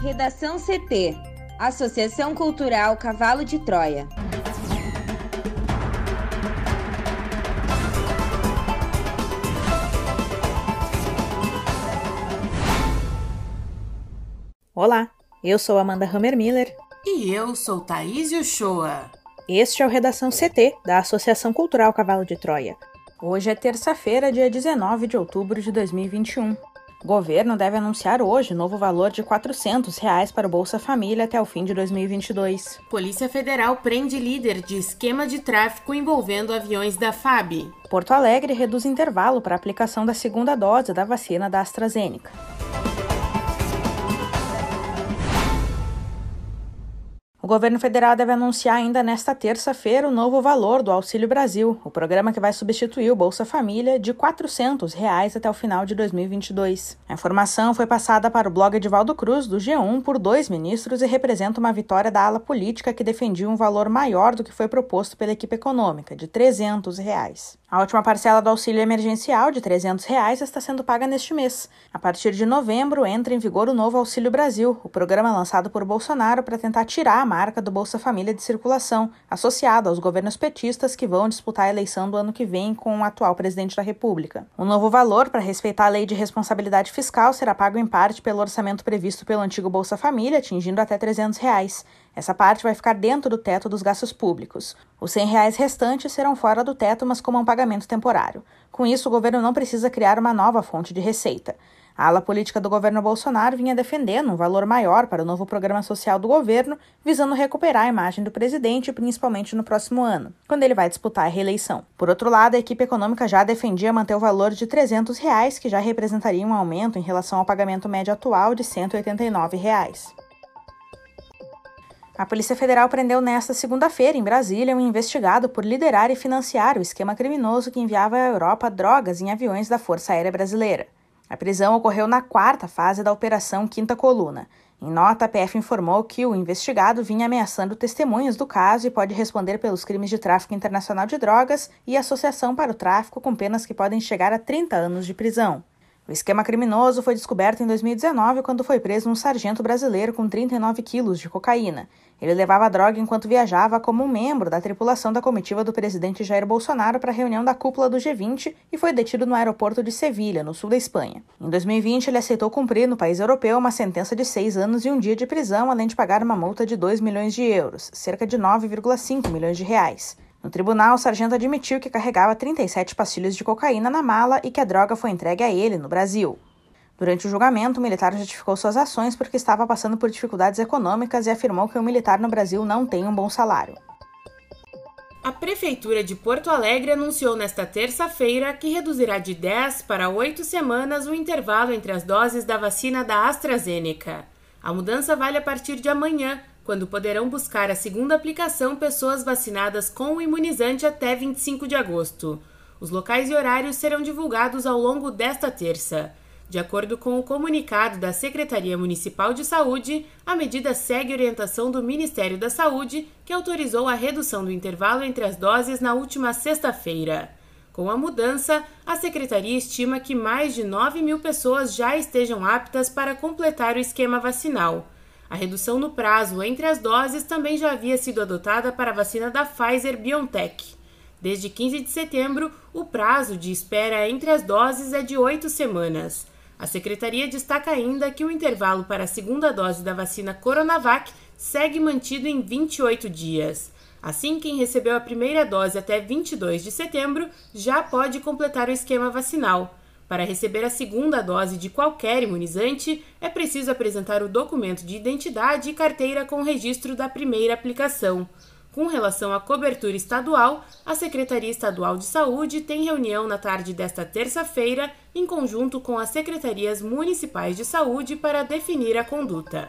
Redação CT Associação Cultural Cavalo de Troia. Olá, eu sou Amanda Hammermiller. E eu sou Thaís Uchoa. Este é o Redação CT, da Associação Cultural Cavalo de Troia. Hoje é terça-feira, dia 19 de outubro de 2021. O governo deve anunciar hoje novo valor de 400 reais para o Bolsa Família até o fim de 2022. Polícia Federal prende líder de esquema de tráfico envolvendo aviões da FAB. Porto Alegre reduz intervalo para a aplicação da segunda dose da vacina da AstraZeneca. O governo federal deve anunciar ainda nesta terça-feira o novo valor do Auxílio Brasil, o programa que vai substituir o Bolsa Família, de 400 reais até o final de 2022. A informação foi passada para o blog Edivaldo Cruz, do G1, por dois ministros e representa uma vitória da ala política que defendia um valor maior do que foi proposto pela equipe econômica, de 300 reais. A última parcela do auxílio emergencial de 300 reais está sendo paga neste mês. A partir de novembro entra em vigor o novo Auxílio Brasil, o programa lançado por Bolsonaro para tentar tirar a marca do Bolsa Família de circulação, associado aos governos petistas que vão disputar a eleição do ano que vem com o atual presidente da República. O novo valor, para respeitar a lei de responsabilidade fiscal, será pago em parte pelo orçamento previsto pelo antigo Bolsa Família, atingindo até 300 reais. Essa parte vai ficar dentro do teto dos gastos públicos. Os 100 reais restantes serão fora do teto, mas como um pagamento temporário. Com isso, o governo não precisa criar uma nova fonte de receita. A ala política do governo Bolsonaro vinha defendendo um valor maior para o novo programa social do governo, visando recuperar a imagem do presidente, principalmente no próximo ano, quando ele vai disputar a reeleição. Por outro lado, a equipe econômica já defendia manter o valor de 300 reais, que já representaria um aumento em relação ao pagamento médio atual de 189 reais. A Polícia Federal prendeu nesta segunda-feira, em Brasília, um investigado por liderar e financiar o esquema criminoso que enviava à Europa drogas em aviões da Força Aérea Brasileira. A prisão ocorreu na quarta fase da Operação Quinta Coluna. Em nota, a PF informou que o investigado vinha ameaçando testemunhas do caso e pode responder pelos crimes de tráfico internacional de drogas e associação para o tráfico com penas que podem chegar a 30 anos de prisão. O esquema criminoso foi descoberto em 2019 quando foi preso um sargento brasileiro com 39 quilos de cocaína. Ele levava a droga enquanto viajava como um membro da tripulação da comitiva do presidente Jair Bolsonaro para a reunião da cúpula do G20 e foi detido no aeroporto de Sevilha, no sul da Espanha. Em 2020, ele aceitou cumprir no país europeu uma sentença de seis anos e um dia de prisão, além de pagar uma multa de 2 milhões de euros, cerca de 9,5 milhões de reais. No tribunal, o sargento admitiu que carregava 37 pastilhas de cocaína na mala e que a droga foi entregue a ele no Brasil. Durante o julgamento, o militar justificou suas ações porque estava passando por dificuldades econômicas e afirmou que o militar no Brasil não tem um bom salário. A Prefeitura de Porto Alegre anunciou nesta terça-feira que reduzirá de 10 para 8 semanas o intervalo entre as doses da vacina da AstraZeneca. A mudança vale a partir de amanhã, quando poderão buscar a segunda aplicação pessoas vacinadas com o imunizante até 25 de agosto. Os locais e horários serão divulgados ao longo desta terça. De acordo com o comunicado da Secretaria Municipal de Saúde, a medida segue orientação do Ministério da Saúde, que autorizou a redução do intervalo entre as doses na última sexta-feira. Com a mudança, a Secretaria estima que mais de 9 mil pessoas já estejam aptas para completar o esquema vacinal. A redução no prazo entre as doses também já havia sido adotada para a vacina da Pfizer BioNTech. Desde 15 de setembro, o prazo de espera entre as doses é de oito semanas. A secretaria destaca ainda que o intervalo para a segunda dose da vacina Coronavac segue mantido em 28 dias. Assim, quem recebeu a primeira dose até 22 de setembro já pode completar o esquema vacinal. Para receber a segunda dose de qualquer imunizante, é preciso apresentar o documento de identidade e carteira com registro da primeira aplicação. Com relação à cobertura estadual, a Secretaria Estadual de Saúde tem reunião na tarde desta terça-feira, em conjunto com as secretarias municipais de saúde, para definir a conduta.